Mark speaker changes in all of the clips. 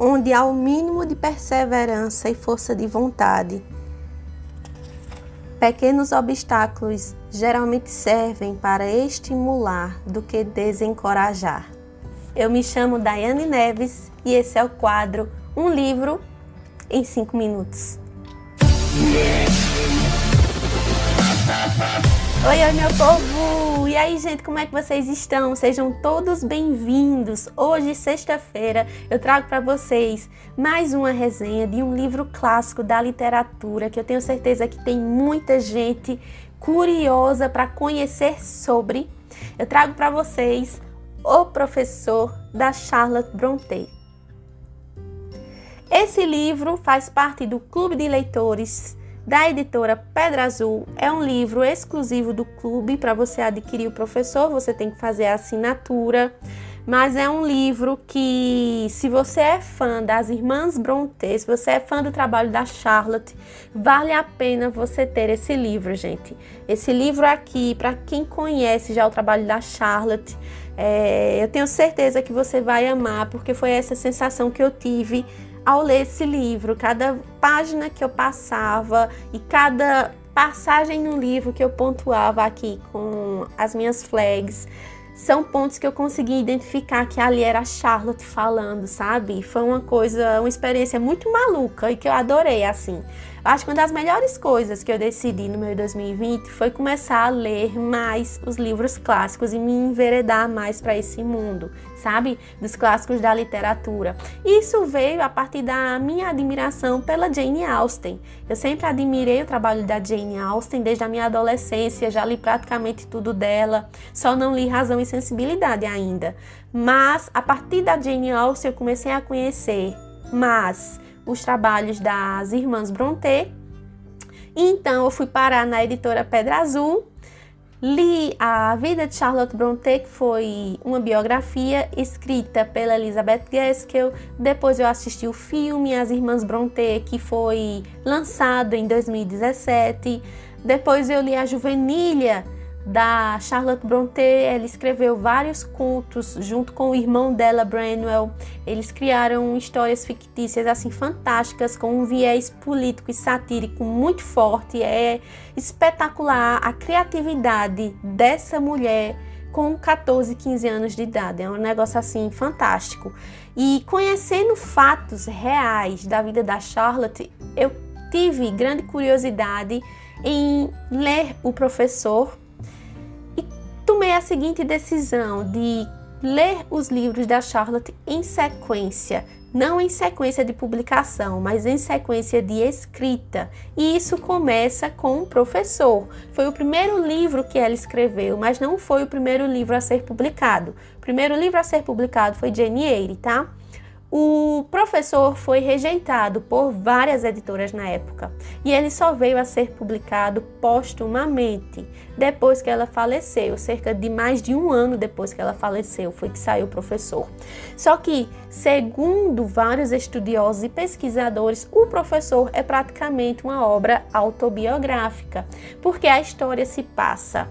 Speaker 1: onde há o mínimo de perseverança e força de vontade. Pequenos obstáculos geralmente servem para estimular do que desencorajar. Eu me chamo Daiane Neves e esse é o quadro Um Livro em 5 Minutos. Oi, oi, meu povo! E aí, gente, como é que vocês estão? Sejam todos bem-vindos! Hoje, sexta-feira, eu trago para vocês mais uma resenha de um livro clássico da literatura que eu tenho certeza que tem muita gente curiosa para conhecer sobre. Eu trago para vocês O Professor da Charlotte Brontë. Esse livro faz parte do Clube de Leitores da editora Pedra Azul. É um livro exclusivo do clube para você adquirir o professor, você tem que fazer a assinatura. Mas é um livro que, se você é fã das Irmãs Brontë, se você é fã do trabalho da Charlotte, vale a pena você ter esse livro, gente. Esse livro aqui, para quem conhece já o trabalho da Charlotte, é, eu tenho certeza que você vai amar, porque foi essa sensação que eu tive ao ler esse livro, cada página que eu passava e cada passagem no livro que eu pontuava aqui com as minhas flags, são pontos que eu consegui identificar que ali era a Charlotte falando, sabe? Foi uma coisa, uma experiência muito maluca e que eu adorei, assim. Acho que uma das melhores coisas que eu decidi no meu 2020 foi começar a ler mais os livros clássicos e me enveredar mais para esse mundo, sabe? Dos clássicos da literatura. Isso veio a partir da minha admiração pela Jane Austen. Eu sempre admirei o trabalho da Jane Austen desde a minha adolescência, já li praticamente tudo dela, só não li Razão e Sensibilidade ainda. Mas a partir da Jane Austen eu comecei a conhecer mais os trabalhos das irmãs Brontë. Então eu fui parar na editora Pedra Azul, li A Vida de Charlotte Brontë, que foi uma biografia escrita pela Elizabeth Gaskell. Depois eu assisti o filme As Irmãs Brontë, que foi lançado em 2017. Depois eu li A Juvenilha, da Charlotte Brontë. Ela escreveu vários contos junto com o irmão dela, Branwell. Eles criaram histórias fictícias assim fantásticas com um viés político e satírico muito forte. É espetacular a criatividade dessa mulher com 14, 15 anos de idade. É um negócio assim fantástico. E conhecendo fatos reais da vida da Charlotte, eu tive grande curiosidade em ler o professor tomei a seguinte decisão de ler os livros da Charlotte em sequência, não em sequência de publicação, mas em sequência de escrita. E isso começa com o professor. Foi o primeiro livro que ela escreveu, mas não foi o primeiro livro a ser publicado. O primeiro livro a ser publicado foi Jane Eyre, tá? O professor foi rejeitado por várias editoras na época e ele só veio a ser publicado postumamente depois que ela faleceu, cerca de mais de um ano depois que ela faleceu, foi que saiu o professor. Só que, segundo vários estudiosos e pesquisadores, o professor é praticamente uma obra autobiográfica, porque a história se passa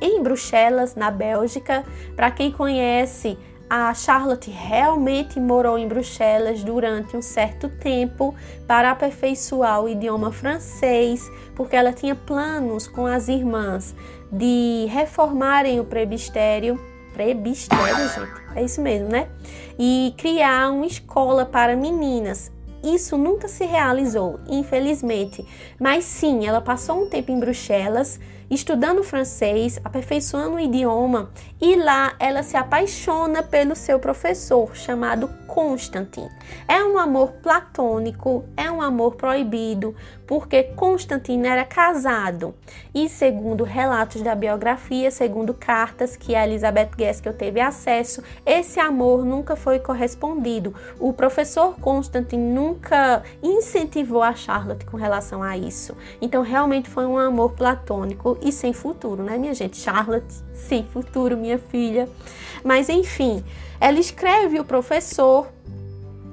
Speaker 1: em Bruxelas, na Bélgica. Para quem conhece a Charlotte realmente morou em Bruxelas durante um certo tempo para aperfeiçoar o idioma francês, porque ela tinha planos com as irmãs de reformarem o prebistério. Prebistério, gente, é isso mesmo, né? E criar uma escola para meninas. Isso nunca se realizou, infelizmente. Mas sim, ela passou um tempo em Bruxelas estudando francês, aperfeiçoando o idioma, e lá ela se apaixona pelo seu professor, chamado Constantin. É um amor platônico, é um amor proibido, porque Constantin era casado. E segundo relatos da biografia, segundo cartas que a Elizabeth Gaskell teve acesso, esse amor nunca foi correspondido. O professor Constantin nunca incentivou a Charlotte com relação a isso. Então realmente foi um amor platônico e sem futuro, né, minha gente? Charlotte, sem futuro, minha filha. Mas enfim, ela escreve o professor.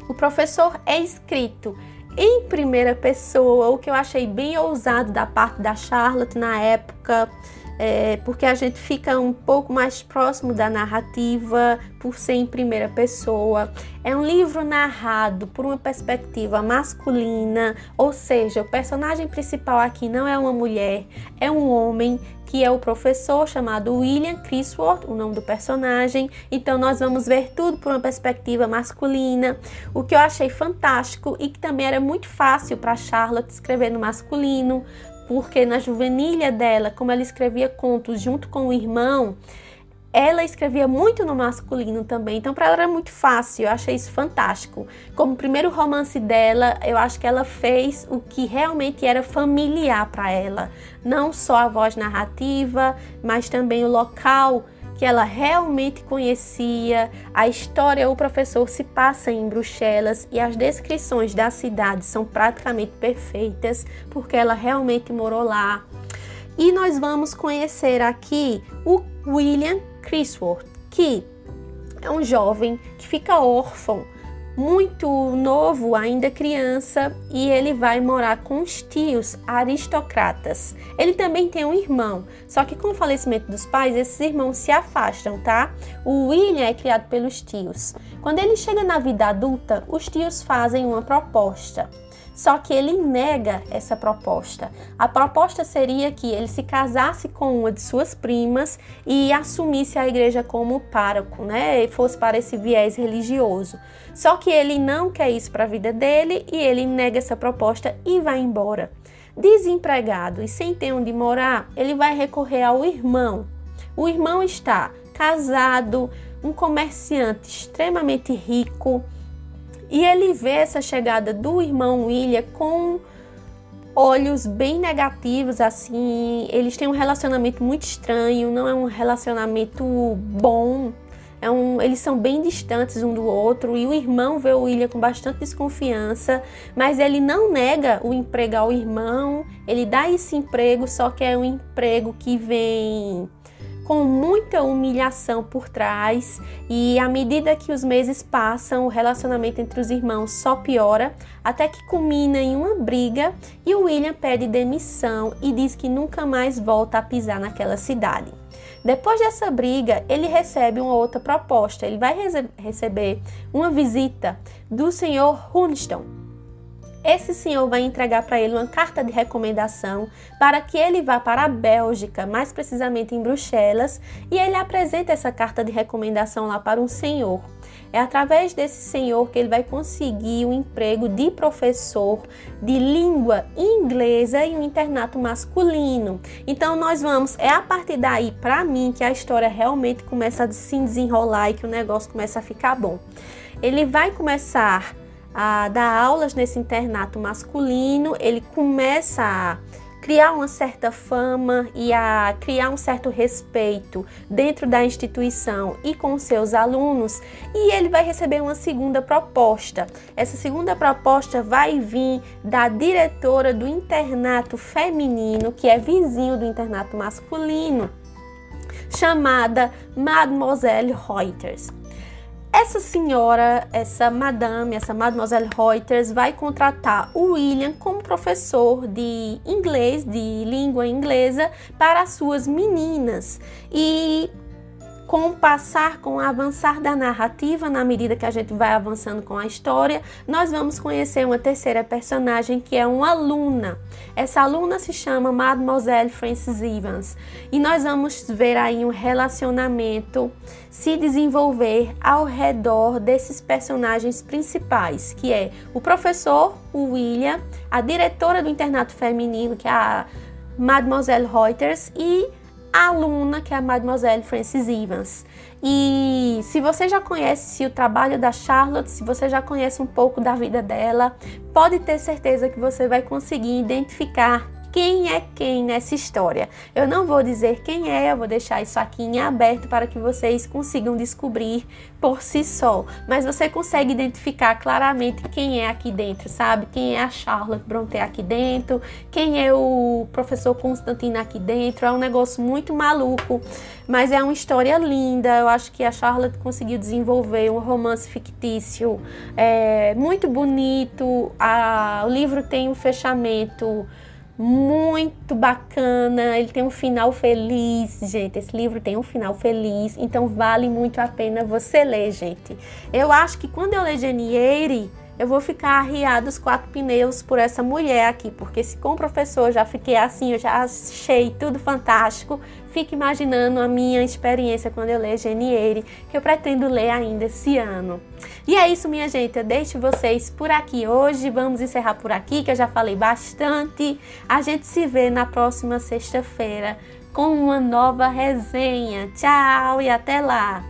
Speaker 1: O professor é escrito em primeira pessoa, o que eu achei bem ousado da parte da Charlotte na época. É, porque a gente fica um pouco mais próximo da narrativa por ser em primeira pessoa. É um livro narrado por uma perspectiva masculina, ou seja, o personagem principal aqui não é uma mulher, é um homem que é o professor chamado William Crisworth, o nome do personagem. Então nós vamos ver tudo por uma perspectiva masculina, o que eu achei fantástico e que também era muito fácil para Charlotte escrever no masculino, porque na juvenilha dela, como ela escrevia contos junto com o irmão, ela escrevia muito no masculino também, então para ela era muito fácil, eu achei isso fantástico. Como primeiro romance dela, eu acho que ela fez o que realmente era familiar para ela, não só a voz narrativa, mas também o local que ela realmente conhecia. A história, o professor se passa em Bruxelas e as descrições da cidade são praticamente perfeitas, porque ela realmente morou lá. E nós vamos conhecer aqui o William Crisworth, que é um jovem que fica órfão muito novo, ainda criança, e ele vai morar com os tios aristocratas. Ele também tem um irmão, só que com o falecimento dos pais, esses irmãos se afastam, tá? O William é criado pelos tios. Quando ele chega na vida adulta, os tios fazem uma proposta. Só que ele nega essa proposta. A proposta seria que ele se casasse com uma de suas primas e assumisse a igreja como pároco, né? E fosse para esse viés religioso. Só que ele não quer isso para a vida dele e ele nega essa proposta e vai embora. Desempregado e sem ter onde morar, ele vai recorrer ao irmão. O irmão está casado, um comerciante extremamente rico e ele vê essa chegada do irmão William com olhos bem negativos, assim. Eles têm um relacionamento muito estranho, não é um relacionamento bom. É um, eles são bem distantes um do outro e o irmão vê o William com bastante desconfiança, mas ele não nega o emprego ao irmão, ele dá esse emprego, só que é um emprego que vem com muita humilhação por trás, e à medida que os meses passam, o relacionamento entre os irmãos só piora, até que culmina em uma briga e o William pede demissão e diz que nunca mais volta a pisar naquela cidade. Depois dessa briga, ele recebe uma outra proposta. Ele vai receber uma visita do senhor Hunston, esse senhor vai entregar para ele uma carta de recomendação para que ele vá para a Bélgica, mais precisamente em Bruxelas, e ele apresenta essa carta de recomendação lá para um senhor. É através desse senhor que ele vai conseguir o um emprego de professor de língua inglesa em um internato masculino. Então nós vamos, é a partir daí, para mim, que a história realmente começa a se desenrolar e que o negócio começa a ficar bom. Ele vai começar a dar aulas nesse internato masculino, ele começa a criar uma certa fama e a criar um certo respeito dentro da instituição e com seus alunos, e ele vai receber uma segunda proposta. Essa segunda proposta vai vir da diretora do internato feminino, que é vizinho do internato masculino, chamada Mademoiselle Reuters. Essa senhora, essa madame, essa mademoiselle Reuters vai contratar o William como professor de inglês, de língua inglesa para as suas meninas. E com o passar, com o avançar da narrativa, na medida que a gente vai avançando com a história, nós vamos conhecer uma terceira personagem que é uma aluna. Essa aluna se chama Mademoiselle Frances Evans e nós vamos ver aí um relacionamento se desenvolver ao redor desses personagens principais, que é o professor, o William, a diretora do internato feminino, que é a Mademoiselle Reuters e aluna, que é a Mademoiselle Frances Evans. E se você já conhece o trabalho da Charlotte, se você já conhece um pouco da vida dela, pode ter certeza que você vai conseguir identificar quem é quem nessa história. Eu não vou dizer quem é, eu vou deixar isso aqui em aberto para que vocês consigam descobrir por si só. Mas você consegue identificar claramente quem é aqui dentro, sabe? Quem é a Charlotte Brontë aqui dentro, quem é o professor Constantino aqui dentro. É um negócio muito maluco, mas é uma história linda. Eu acho que a Charlotte conseguiu desenvolver um romance fictício é, muito bonito. A, o livro tem um fechamento muito bacana, ele tem um final feliz, gente. Esse livro tem um final feliz, então vale muito a pena você ler, gente. Eu acho que quando eu ler Geniere, eu vou ficar arriado os quatro pneus por essa mulher aqui, porque se com o professor já fiquei assim, eu já achei tudo fantástico, fique imaginando a minha experiência quando eu ler Geniere, que eu pretendo ler ainda esse ano. E é isso, minha gente, eu deixo vocês por aqui hoje, vamos encerrar por aqui, que eu já falei bastante. A gente se vê na próxima sexta-feira com uma nova resenha. Tchau e até lá!